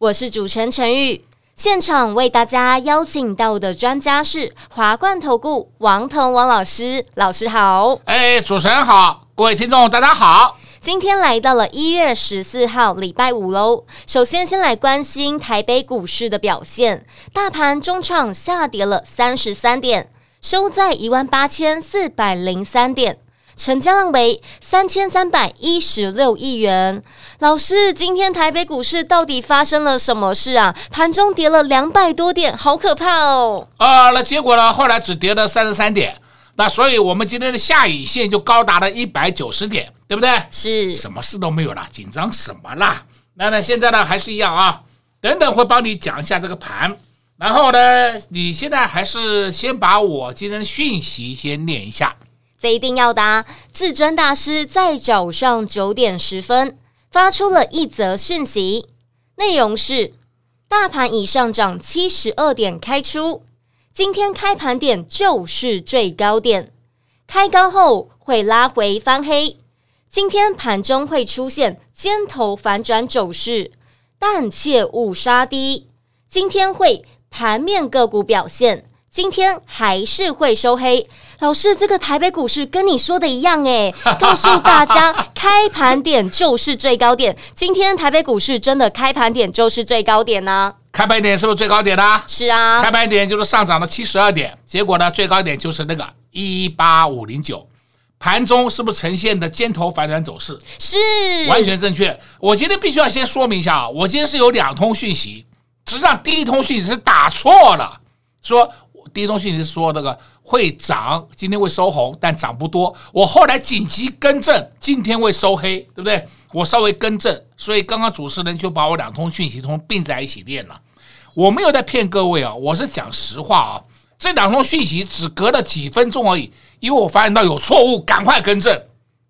我是主持人陈玉。现场为大家邀请到的专家是华冠投顾王腾王老师，老师好。哎，主持人好，各位听众大家好。今天来到了一月十四号，礼拜五喽。首先，先来关心台北股市的表现。大盘中场下跌了三十三点，收在一万八千四百零三点，成交量为三千三百一十六亿元。老师，今天台北股市到底发生了什么事啊？盘中跌了两百多点，好可怕哦！啊，那结果呢？后来只跌了三十三点。那所以，我们今天的下影线就高达了一百九十点，对不对？是，什么事都没有了，紧张什么啦？那那现在呢，还是一样啊。等等会帮你讲一下这个盘，然后呢，你现在还是先把我今天的讯息先念一下。这一定要答。至尊大师在早上九点十分发出了一则讯息，内容是：大盘已上涨七十二点开出。今天开盘点就是最高点，开高后会拉回翻黑。今天盘中会出现尖头反转走势，但切勿杀低。今天会盘面个股表现，今天还是会收黑。老师，这个台北股市跟你说的一样诶，告诉大家开盘点就是最高点。今天台北股市真的开盘点就是最高点呢？开盘点是不是最高点呢？是啊，开盘点就是上涨了七十二点，结果呢，最高点就是那个一八五零九，盘中是不是呈现的尖头反转走势？是，完全正确。我今天必须要先说明一下啊，我今天是有两通讯息，实际上第一通讯息是打错了，说第一通讯息是说那个会涨，今天会收红，但涨不多。我后来紧急更正，今天会收黑，对不对？我稍微更正，所以刚刚主持人就把我两通讯息通并在一起练了。我没有在骗各位啊，我是讲实话啊。这两通讯息只隔了几分钟而已，因为我发现到有错误，赶快更正，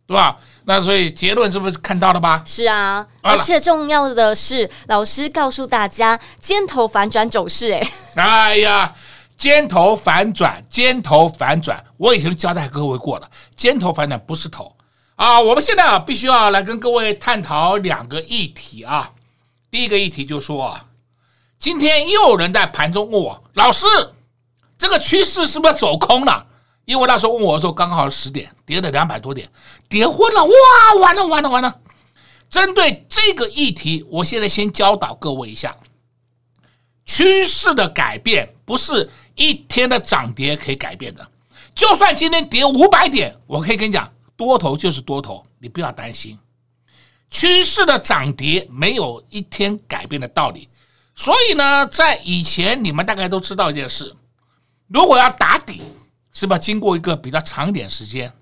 对吧？那所以结论是不是看到了吧？是啊，而且重要的是，老师告诉大家尖头反转走势，哎，哎呀，尖头反转，尖头反转，我已经交代各位过了，尖头反转不是头。啊，我们现在啊，必须要来跟各位探讨两个议题啊。第一个议题就说啊，今天又有人在盘中问我，老师，这个趋势是不是走空了？因为那时候问我的时候，刚好十点，跌了两百多点，跌昏了，哇，完了完了完了。针对这个议题，我现在先教导各位一下，趋势的改变不是一天的涨跌可以改变的。就算今天跌五百点，我可以跟你讲。多头就是多头，你不要担心。趋势的涨跌没有一天改变的道理。所以呢，在以前你们大概都知道一件事：如果要打底，是不是经过一个比较长一点时间？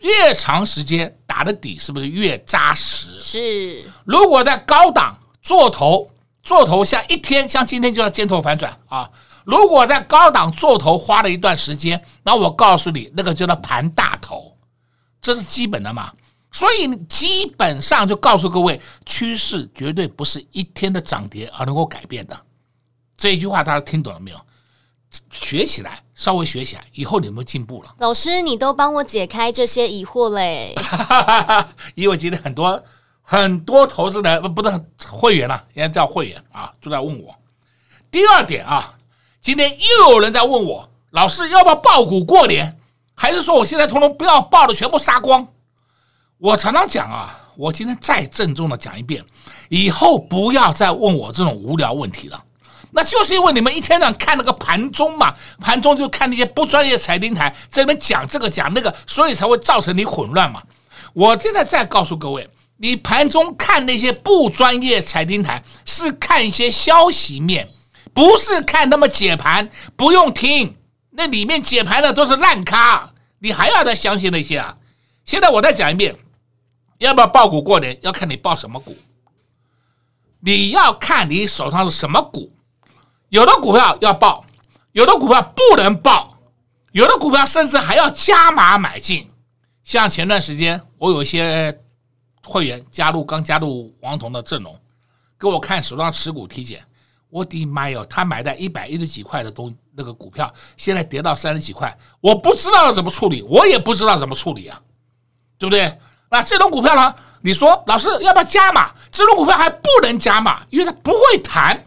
越长时间打的底是不是越扎实？是。如果在高档做头，做头像一天，像今天就要尖头反转啊。如果在高档做头花了一段时间，那我告诉你，那个叫做盘大头。这是基本的嘛，所以基本上就告诉各位，趋势绝对不是一天的涨跌而能够改变的。这一句话大家听懂了没有？学起来，稍微学起来，以后你们进步了。老师，你都帮我解开这些疑惑嘞。因为今天很多很多投资人不不是会员了，啊，应该叫会员啊，都在问我。第二点啊，今天又有人在问我，老师要不要爆股过年？还是说我现在通通不要报的全部杀光？我常常讲啊，我今天再郑重的讲一遍，以后不要再问我这种无聊问题了。那就是因为你们一天到晚看那个盘中嘛，盘中就看那些不专业财经台在那边讲这个讲那个，所以才会造成你混乱嘛。我现在再告诉各位，你盘中看那些不专业财经台，是看一些消息面，不是看他们解盘，不用听。那里面解盘的都是烂咖，你还要再相信那些啊？现在我再讲一遍，要不要抱股过年，要看你抱什么股。你要看你手上是什么股，有的股票要抱，有的股票不能抱，有的股票甚至还要加码买进。像前段时间，我有一些会员加入，刚加入王彤的阵容，给我看手上持股体检，我的妈哟，他买在一百一十几块的东那个股票，现在跌到三十几块，我不知道要怎么处理，我也不知道怎么处理啊，对不对？那这种股票呢？你说老师要不要加码？这种股票还不能加码，因为它不会弹，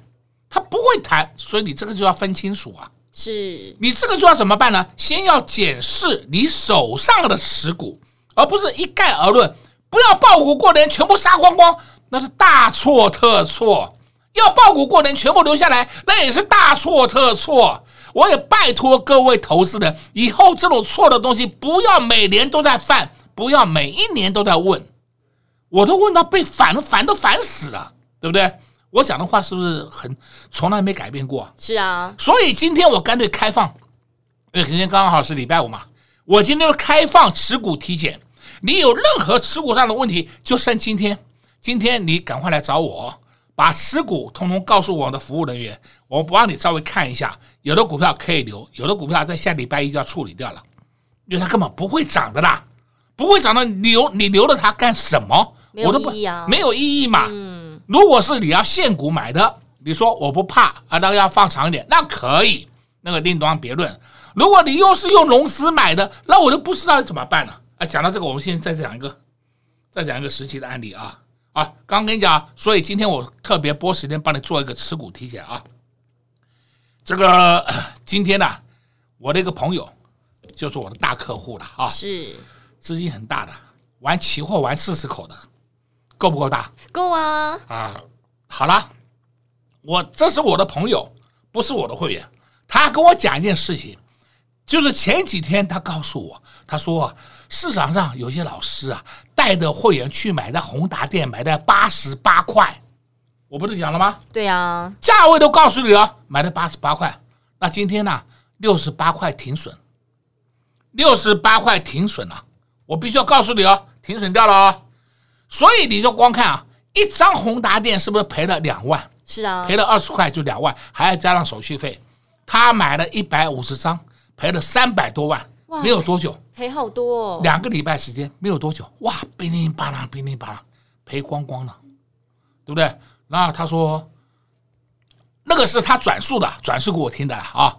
它不会弹，所以你这个就要分清楚啊。是你这个就要怎么办呢？先要检视你手上的持股，而不是一概而论。不要爆股过年全部杀光光，那是大错特错。要爆股过年全部留下来，那也是大错特错。我也拜托各位投资人，以后这种错的东西不要每年都在犯，不要每一年都在问。我都问到被烦，烦都烦死了，对不对？我讲的话是不是很从来没改变过？是啊，所以今天我干脆开放，因为今天刚好是礼拜五嘛，我今天就开放持股体检。你有任何持股上的问题，就剩今天，今天你赶快来找我，把持股通通告诉我的服务人员，我不让你稍微看一下，有的股票可以留，有的股票在下礼拜一就要处理掉了，因为它根本不会涨的啦，不会涨的，你留你留了它干什么？我都不没有意义嘛。嗯，如果是你要现股买的，你说我不怕啊，那个要放长一点，那可以，那个另当别论。如果你又是用融资买的，那我就不知道怎么办了。啊，讲到这个，我们现在再讲一个，再讲一个实际的案例啊啊，刚刚跟你讲，所以今天我特别拨时间帮你做一个持股体检啊。这个今天呢，我的一个朋友就是我的大客户了啊，是资金很大的，玩期货玩四十口的。够不够大？够啊！啊，好了，我这是我的朋友，不是我的会员。他跟我讲一件事情，就是前几天他告诉我，他说市场上有些老师啊，带着会员去买的宏达店，买的八十八块。我不是讲了吗？对呀，价位都告诉你了，买的八十八块。那今天呢，六十八块停损，六十八块停损了。我必须要告诉你哦，停损掉了哦。所以你就光看啊，一张宏达店是不是赔了两万？是啊，赔了二十块就两万，还要加上手续费。他买了一百五十张，赔了三百多万，没有多久，赔好多哦。两个礼拜时间，没有多久，哇，乒铃啪啦，乒铃啪啦，赔光光了，对不对？然后他说，那个是他转述的，转述给我听的啊，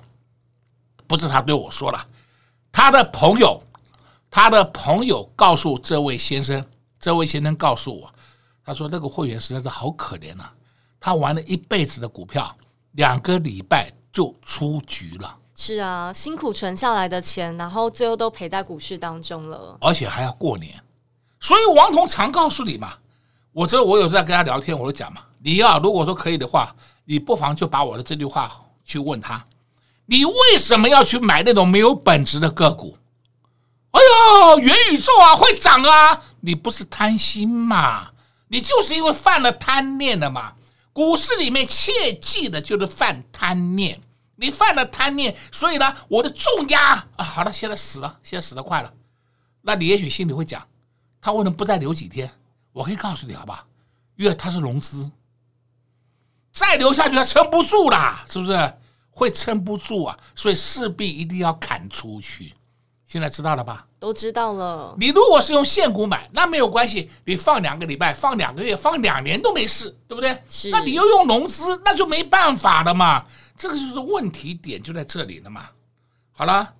不是他对我说的，他的朋友，他的朋友告诉这位先生。这位先生告诉我，他说那个会员实在是好可怜呐，他玩了一辈子的股票，两个礼拜就出局了。是啊，辛苦存下来的钱，然后最后都赔在股市当中了，而且还要过年。所以王彤常告诉你嘛，我这我有在跟他聊天，我就讲嘛，你要如果说可以的话，你不妨就把我的这句话去问他，你为什么要去买那种没有本质的个股？哎呦，元宇宙啊，会涨啊！你不是贪心嘛？你就是因为犯了贪念了嘛？股市里面切记的就是犯贪念。你犯了贪念，所以呢，我的重压啊，好了，现在死了，现在死的快了。那你也许心里会讲，他为什么不再留几天？我可以告诉你，好吧？因为他是融资，再留下去他撑不住啦，是不是？会撑不住啊，所以势必一定要砍出去。现在知道了吧？都知道了。你如果是用现股买，那没有关系，你放两个礼拜、放两个月、放两年都没事，对不对？是。那你又用融资，那就没办法了嘛。这个就是问题点就在这里了嘛。好了，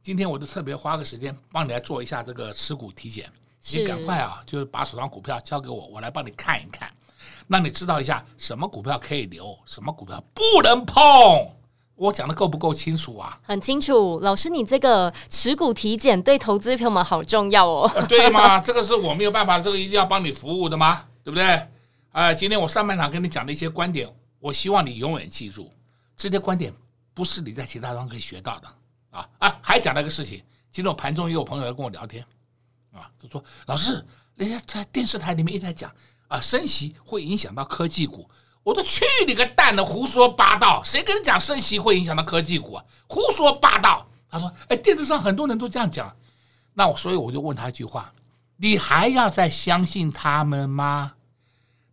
今天我就特别花个时间帮你来做一下这个持股体检。你赶快啊，就是把手上股票交给我，我来帮你看一看，让你知道一下什么股票可以留，什么股票不能碰。我讲的够不够清楚啊？很清楚，老师，你这个持股体检对投资朋友们好重要哦。对吗？这个是我没有办法，这个一定要帮你服务的吗？对不对？哎、呃，今天我上半场跟你讲的一些观点，我希望你永远记住，这些观点不是你在其他地方可以学到的啊啊！还讲了一个事情，今天我盘中也有朋友来跟我聊天啊，他说：“老师，人家在电视台里面一直在讲啊，升息会影响到科技股。”我都去你个蛋的！胡说八道！谁跟你讲升息会影响到科技股啊？胡说八道！他说：“哎，电视上很多人都这样讲。”那我所以我就问他一句话：“你还要再相信他们吗？”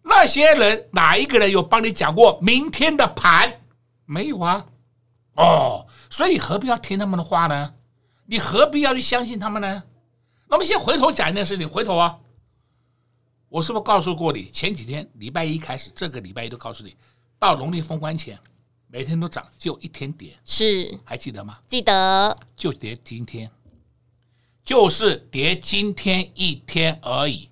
那些人哪一个人有帮你讲过明天的盘？没有啊。哦，所以你何必要听他们的话呢？你何必要去相信他们呢？那我们先回头讲一件事情，回头啊，我是不是告诉过你？前几天礼拜一开始，这个礼拜一都告诉你，到农历封关前，每天都涨，就一天跌，是还记得吗？记得，就跌今天，就是跌今天一天而已。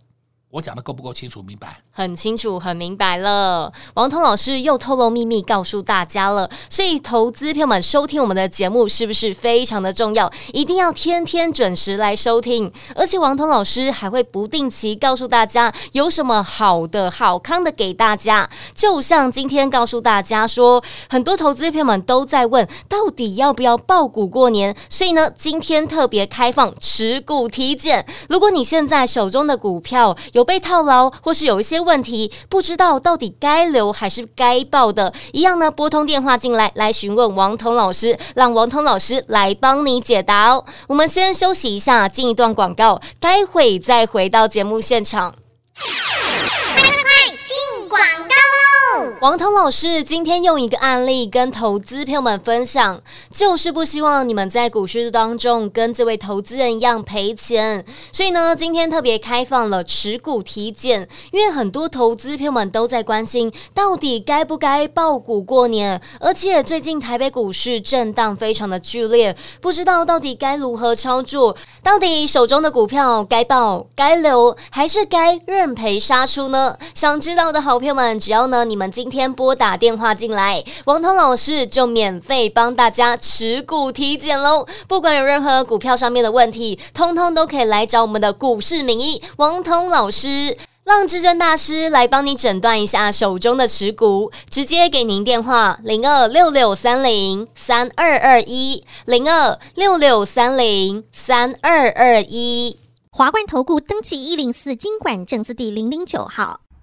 我讲的够不够清楚明白？很清楚，很明白了。王彤老师又透露秘密告诉大家了，所以投资朋友们收听我们的节目是不是非常的重要？一定要天天准时来收听。而且王彤老师还会不定期告诉大家有什么好的好康的给大家。就像今天告诉大家说，很多投资朋友们都在问，到底要不要抱股过年？所以呢，今天特别开放持股体检。如果你现在手中的股票有被套牢，或是有一些问题不知道到底该留还是该报的，一样呢，拨通电话进来来询问王彤老师，让王彤老师来帮你解答哦。我们先休息一下，进一段广告，待会再回到节目现场。快进广告喽王彤老师今天用一个案例跟投资朋友们分享，就是不希望你们在股市当中跟这位投资人一样赔钱，所以呢，今天特别开放了持股体检，因为很多投资朋友们都在关心，到底该不该抱股过年，而且最近台北股市震荡非常的剧烈，不知道到底该如何操作，到底手中的股票该抱、该留，还是该认赔杀出呢？想知道的好朋友们，只要呢你们。今天拨打电话进来，王彤老师就免费帮大家持股体检喽。不管有任何股票上面的问题，通通都可以来找我们的股市名医王彤老师，让至尊大师来帮你诊断一下手中的持股。直接给您电话：零二六六三零三二二一，零二六六三零三二二一。华冠投顾登记一零四金管证字第零零九号。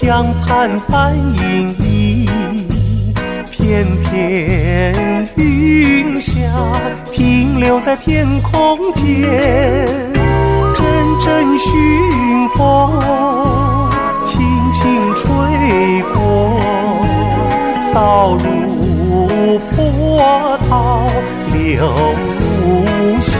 江畔帆影影，片片云霞停留在天空间，阵阵熏风轻轻吹过，道路波涛流无限，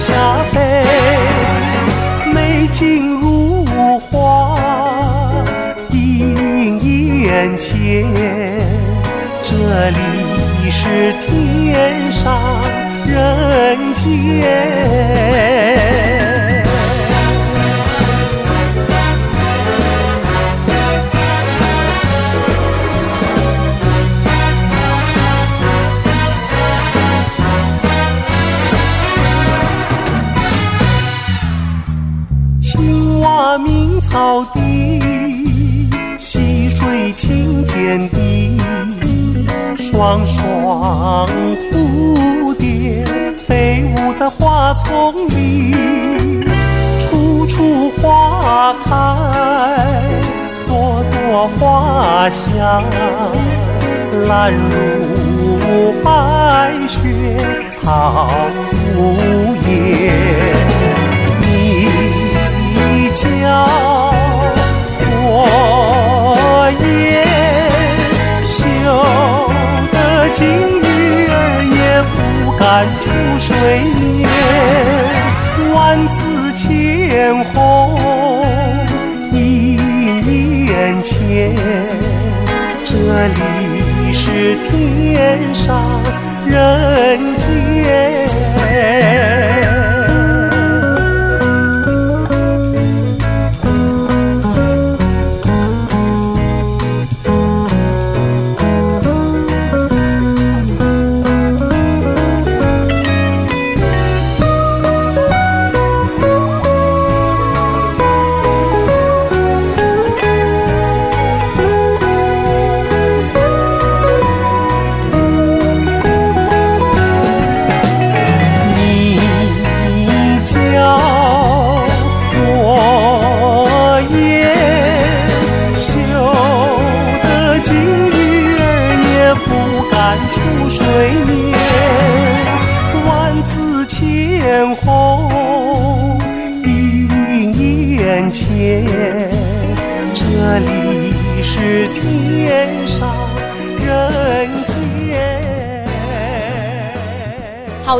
霞飞，美景如画映眼前，这里是天上人间。蓝如白雪好无言。叫我也羞得金鱼儿也不敢出水面，万紫千红映眼前。这里是天上人间。家。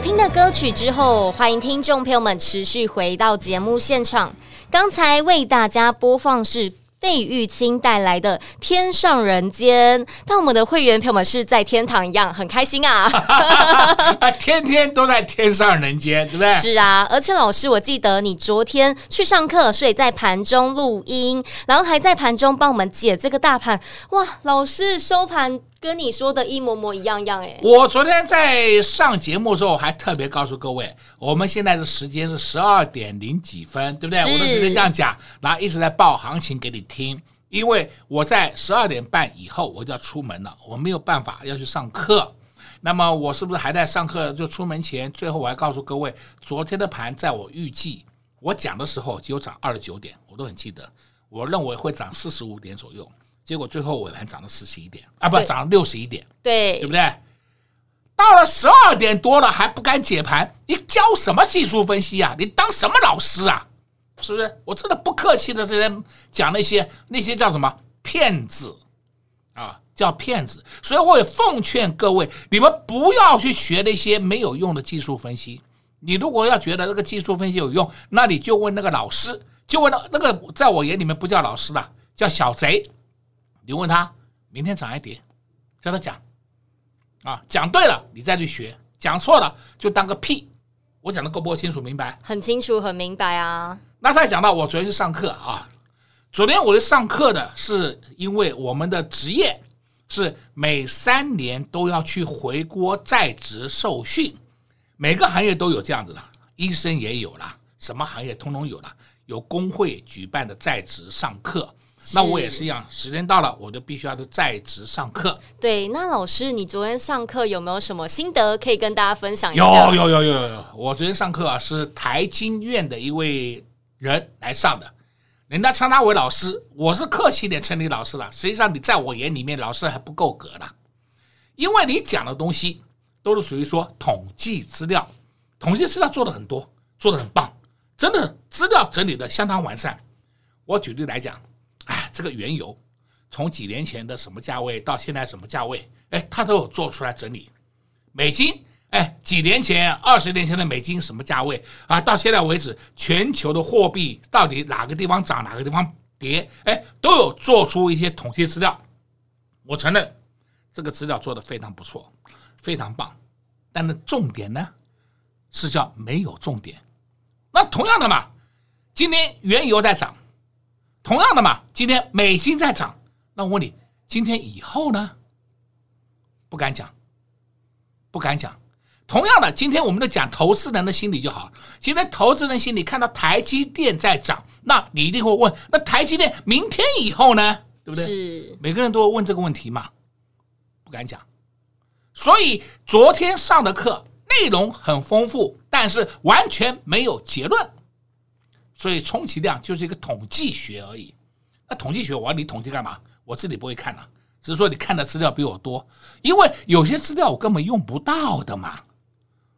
好听的歌曲之后，欢迎听众朋友们持续回到节目现场。刚才为大家播放是费玉清带来的《天上人间》，但我们的会员朋友们是在天堂一样，很开心啊！天天都在天上人间，对不对？是啊，而且老师，我记得你昨天去上课，所以在盘中录音，然后还在盘中帮我们解这个大盘。哇，老师收盘。跟你说的一模模一样样哎！我昨天在上节目的时候，还特别告诉各位，我们现在的时间是十二点零几分，对不对？我都直接这样讲，然后一直在报行情给你听。因为我在十二点半以后我就要出门了，我没有办法要去上课。那么我是不是还在上课？就出门前，最后我还告诉各位，昨天的盘在我预计我讲的时候只有涨二十九点，我都很记得。我认为会涨四十五点左右。结果最后尾盘涨了四十一点啊，不涨了六十一点，对，对不对？到了十二点多了还不敢解盘，你教什么技术分析啊？你当什么老师啊？是不是？我真的不客气的，这些讲那些那些叫什么骗子啊，叫骗子。所以我也奉劝各位，你们不要去学那些没有用的技术分析。你如果要觉得那个技术分析有用，那你就问那个老师，就问那那个，在我眼里面不叫老师了，叫小贼。你问他明天涨还跌，叫他讲啊，讲对了你再去学，讲错了就当个屁。我讲的够不够清楚明白？很清楚，很明白啊。那再讲到我昨天去上课啊，昨天我去上课的是因为我们的职业是每三年都要去回国在职受训，每个行业都有这样子的，医生也有啦，什么行业通通有了，有工会举办的在职上课。那我也是一样，时间到了，我就必须要在职上课。对，那老师，你昨天上课有没有什么心得可以跟大家分享一下？有有有有有，我昨天上课啊，是台经院的一位人来上的，人家称他为老师，我是客气点称你老师了。实际上，你在我眼里面，老师还不够格的，因为你讲的东西都是属于说统计资料，统计资料做的很多，做的很棒，真的资料整理的相当完善。我举例来讲。这个原油从几年前的什么价位到现在什么价位，哎，他都有做出来整理。美金，哎，几年前、二十年前的美金什么价位啊？到现在为止，全球的货币到底哪个地方涨，哪个地方跌，哎，都有做出一些统计资料。我承认这个资料做的非常不错，非常棒。但是重点呢，是叫没有重点。那同样的嘛，今天原油在涨。同样的嘛，今天美金在涨，那我问你，今天以后呢？不敢讲，不敢讲。同样的，今天我们都讲投资人的心理就好。今天投资人心里看到台积电在涨，那你一定会问：那台积电明天以后呢？对不对？是。每个人都会问这个问题嘛？不敢讲。所以昨天上的课内容很丰富，但是完全没有结论。所以充其量就是一个统计学而已。那统计学我要你统计干嘛？我自己不会看了，只是说你看的资料比我多，因为有些资料我根本用不到的嘛。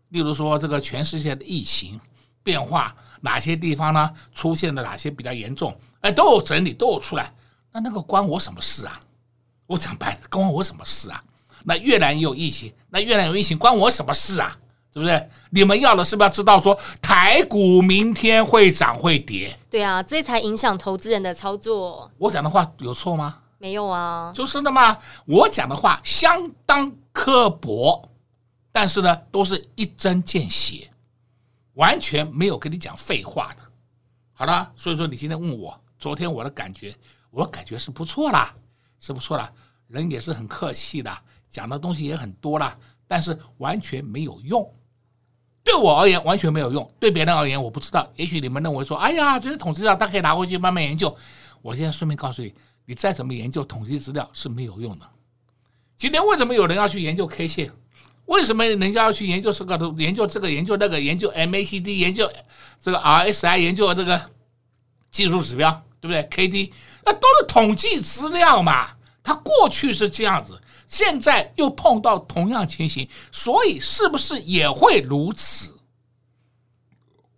例如说这个全世界的疫情变化，哪些地方呢出现了哪些比较严重，哎，都有整理，都有出来。那那个关我什么事啊？我讲白了，关我什么事啊？那越南也有疫情，那越南有疫情关我什么事啊？对不对？你们要的是不是要知道说台股明天会涨会跌？对啊，这才影响投资人的操作。我讲的话有错吗？没有啊，就是的嘛。我讲的话相当刻薄，但是呢，都是一针见血，完全没有跟你讲废话的。好了，所以说你今天问我，昨天我的感觉，我感觉是不错啦，是不错啦，人也是很客气的，讲的东西也很多啦，但是完全没有用。对我而言完全没有用，对别人而言我不知道。也许你们认为说，哎呀，这些统计资料他可以拿回去慢慢研究。我现在顺便告诉你，你再怎么研究统计资料是没有用的。今天为什么有人要去研究 K 线？为什么人家要去研究这个？研究这个，研究那个，研究 MACD，研究这个 RSI，研究这个技术指标，对不对？KD，那都是统计资料嘛。它过去是这样子。现在又碰到同样情形，所以是不是也会如此？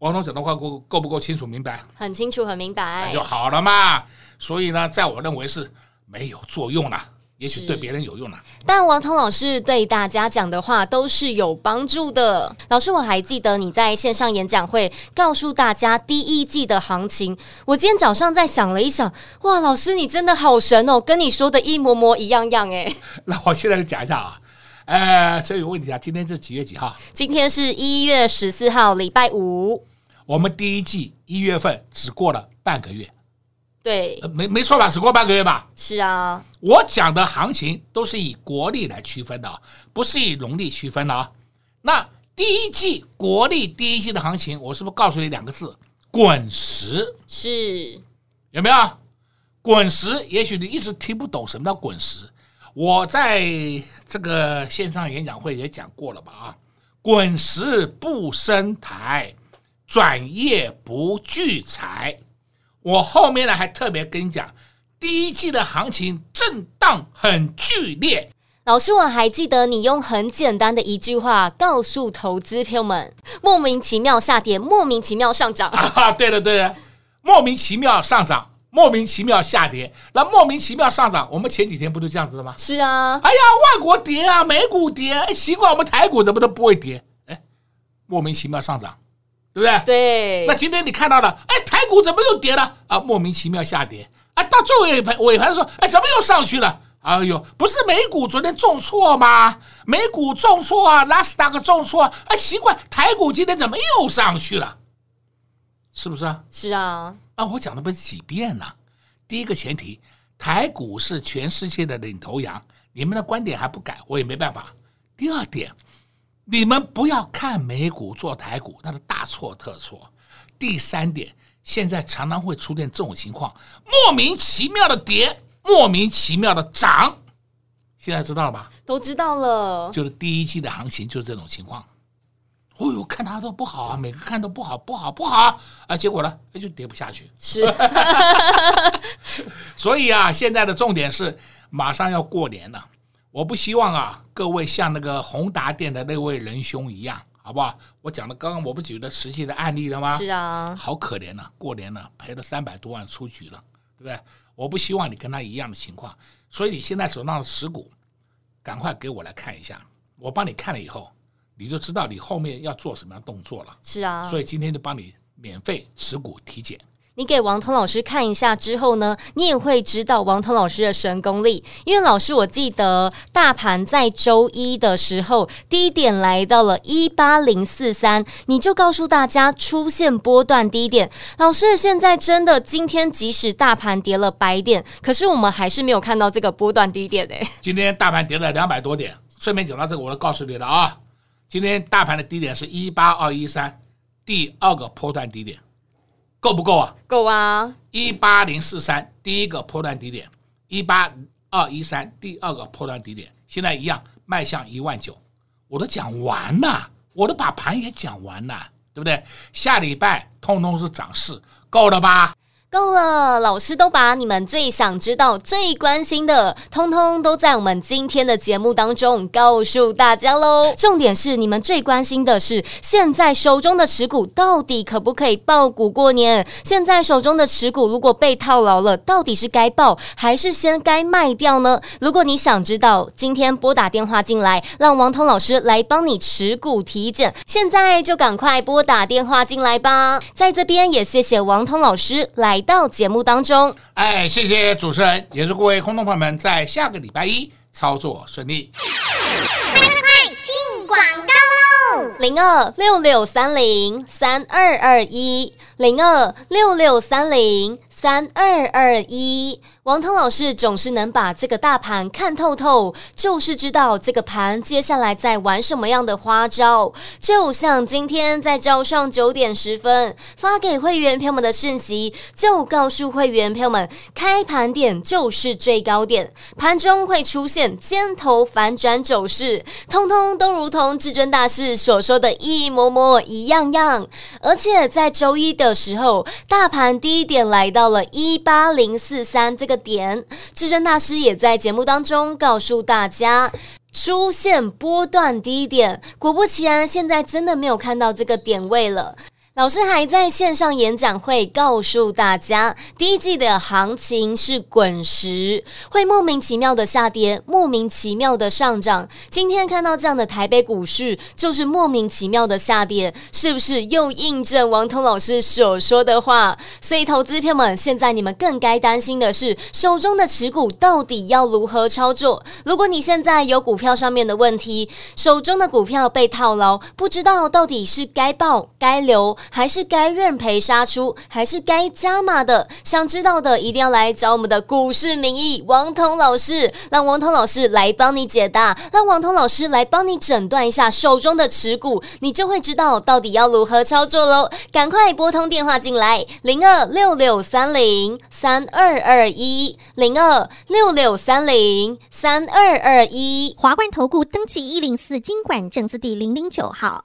王总讲的话够够不够清楚明白？很清楚，很明白，那就好了嘛。所以呢，在我认为是没有作用了。也许对别人有用啊，但王彤老师对大家讲的话都是有帮助的。老师，我还记得你在线上演讲会告诉大家第一季的行情。我今天早上在想了一想，哇，老师你真的好神哦，跟你说的一模模一样样哎。那我现在就讲一下啊，呃，所以我问你啊，今天是几月几号？今天是一月十四号，礼拜五。我们第一季一月份只过了半个月。对，没没错吧？只过半个月吧？是啊，我讲的行情都是以国历来区分的啊，不是以农历区分的啊。那第一季国历第一季的行情，我是不是告诉你两个字？滚石是有没有？滚石，也许你一直听不懂什么叫滚石。我在这个线上演讲会也讲过了吧？啊，滚石不生财，转业不聚财。我后面呢还特别跟你讲，第一季的行情震荡很剧烈。老师，我还记得你用很简单的一句话告诉投资朋友们：莫名其妙下跌，莫名其妙上涨。啊，对了对了，莫名其妙上涨，莫名其妙下跌，那莫名其妙上涨，我们前几天不就这样子的吗？是啊。哎呀，外国跌啊，美股跌，哎，奇怪，我们台股怎么都不会跌？哎，莫名其妙上涨。对不对？对。那今天你看到了，哎，台股怎么又跌了？啊，莫名其妙下跌。啊，到最后尾盘尾盘的时候，哎，怎么又上去了？哎呦，不是美股昨天重挫吗？美股重挫啊，纳斯达克重挫。哎，奇怪，台股今天怎么又上去了？是不是啊？是啊。啊，我讲了不是几遍了。第一个前提，台股是全世界的领头羊，你们的观点还不改，我也没办法。第二点。你们不要看美股做台股，那是大错特错。第三点，现在常常会出现这种情况：莫名其妙的跌，莫名其妙的涨。现在知道了吧？都知道了。就是第一季的行情就是这种情况。哦呦，看它都不好啊，每个看都不好，不好，不好啊！结果呢，那就跌不下去。是。所以啊，现在的重点是马上要过年了。我不希望啊，各位像那个宏达店的那位仁兄一样，好不好？我讲的刚刚我不举的实际的案例了吗？是啊，好可怜啊，过年了赔了三百多万出局了，对不对？我不希望你跟他一样的情况，所以你现在手上的持股，赶快给我来看一下，我帮你看了以后，你就知道你后面要做什么样动作了。是啊，所以今天就帮你免费持股体检。你给王彤老师看一下之后呢，你也会知道王彤老师的神功力。因为老师，我记得大盘在周一的时候低点来到了一八零四三，你就告诉大家出现波段低点。老师，现在真的今天即使大盘跌了百点，可是我们还是没有看到这个波段低点诶。今天大盘跌了两百多点，顺便讲到这个，我都告诉你了啊。今天大盘的低点是一八二一三，第二个波段低点。够不够啊？够啊！一八零四三第一个破断低点，一八二一三第二个破断低点，现在一样迈向一万九，我都讲完了，我都把盘也讲完了，对不对？下礼拜通通是涨势，够了吧？够了，老师都把你们最想知道、最关心的，通通都在我们今天的节目当中告诉大家喽。重点是你们最关心的是，现在手中的持股到底可不可以爆股过年？现在手中的持股如果被套牢了，到底是该爆还是先该卖掉呢？如果你想知道，今天拨打电话进来，让王通老师来帮你持股体检，现在就赶快拨打电话进来吧。在这边也谢谢王通老师来。到节目当中，哎，谢谢主持人，也祝各位空众朋友们在下个礼拜一操作顺利。快快快，进广告喽！零二六六三零三二二一，零二六六三零三二二一。王涛老师总是能把这个大盘看透透，就是知道这个盘接下来在玩什么样的花招。就像今天在早上九点十分发给会员朋友们的讯息，就告诉会员朋友们，开盘点就是最高点，盘中会出现尖头反转走势，通通都如同至尊大师所说的一模模一样样。而且在周一的时候，大盘低点来到了一八零四三这个。点，至尊大师也在节目当中告诉大家，出现波段低点，果不其然，现在真的没有看到这个点位了。老师还在线上演讲会告诉大家，第一季的行情是滚石，会莫名其妙的下跌，莫名其妙的上涨。今天看到这样的台北股市，就是莫名其妙的下跌，是不是又印证王彤老师所说的话？所以，投资票们，现在你们更该担心的是，手中的持股到底要如何操作？如果你现在有股票上面的问题，手中的股票被套牢，不知道到底是该报该留。还是该认赔杀出，还是该加码的？想知道的一定要来找我们的股市名医王彤老师，让王彤老师来帮你解答，让王彤老师来帮你诊断一下手中的持股，你就会知道到底要如何操作喽。赶快拨通电话进来，零二六六三零三二二一，零二六六三零三二二一，华冠投顾登记一零四金管证字第零零九号。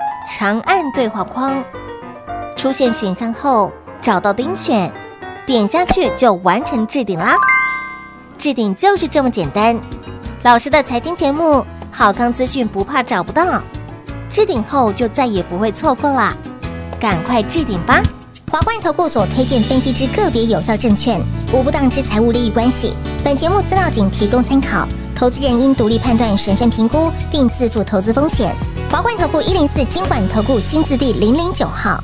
长按对话框，出现选项后，找到钉选，点下去就完成置顶啦。置顶就是这么简单。老师的财经节目，好康资讯不怕找不到，置顶后就再也不会错过啦。赶快置顶吧！华冠投顾所推荐分析之个别有效证券，无不当之财务利益关系。本节目资料仅提供参考，投资人应独立判断、审慎评估，并自负投资风险。华冠投顾一零四金管投顾新字第零零九号。